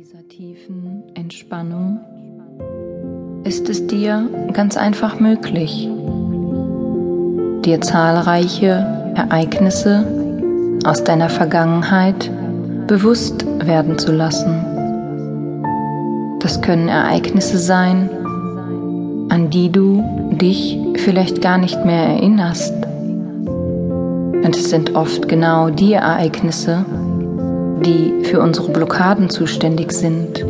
dieser tiefen Entspannung ist es dir ganz einfach möglich, dir zahlreiche Ereignisse aus deiner Vergangenheit bewusst werden zu lassen. Das können Ereignisse sein, an die du dich vielleicht gar nicht mehr erinnerst. Und es sind oft genau die Ereignisse, die für unsere Blockaden zuständig sind.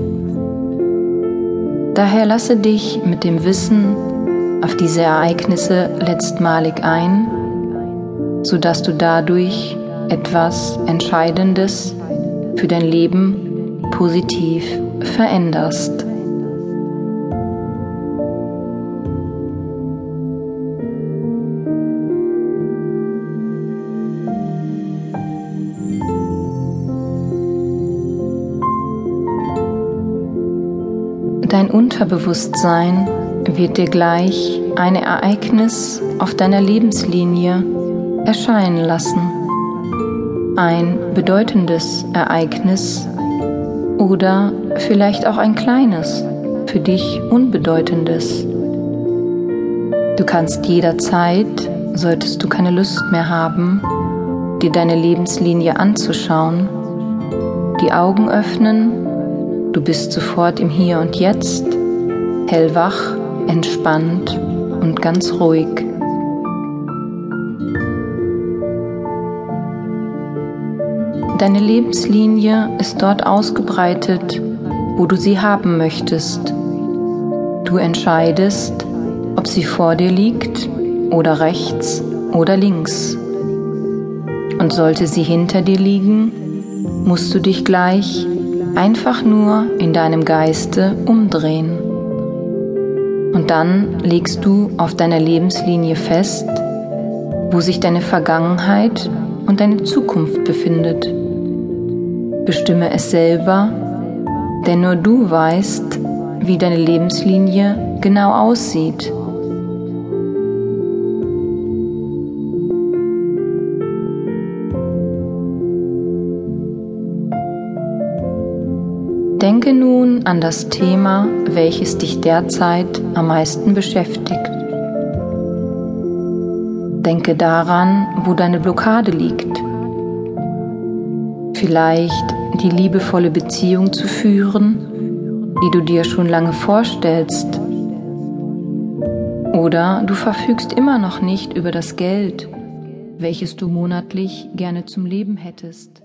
Daher lasse dich mit dem Wissen auf diese Ereignisse letztmalig ein, sodass du dadurch etwas Entscheidendes für dein Leben positiv veränderst. Dein Unterbewusstsein wird dir gleich ein Ereignis auf deiner Lebenslinie erscheinen lassen. Ein bedeutendes Ereignis oder vielleicht auch ein kleines, für dich unbedeutendes. Du kannst jederzeit, solltest du keine Lust mehr haben, dir deine Lebenslinie anzuschauen, die Augen öffnen Du bist sofort im Hier und Jetzt, hellwach, entspannt und ganz ruhig. Deine Lebenslinie ist dort ausgebreitet, wo du sie haben möchtest. Du entscheidest, ob sie vor dir liegt oder rechts oder links. Und sollte sie hinter dir liegen, musst du dich gleich einfach nur in deinem Geiste umdrehen. Und dann legst du auf deiner Lebenslinie fest, wo sich deine Vergangenheit und deine Zukunft befindet. Bestimme es selber, denn nur du weißt, wie deine Lebenslinie genau aussieht. Denke nun an das Thema, welches dich derzeit am meisten beschäftigt. Denke daran, wo deine Blockade liegt. Vielleicht die liebevolle Beziehung zu führen, die du dir schon lange vorstellst. Oder du verfügst immer noch nicht über das Geld, welches du monatlich gerne zum Leben hättest.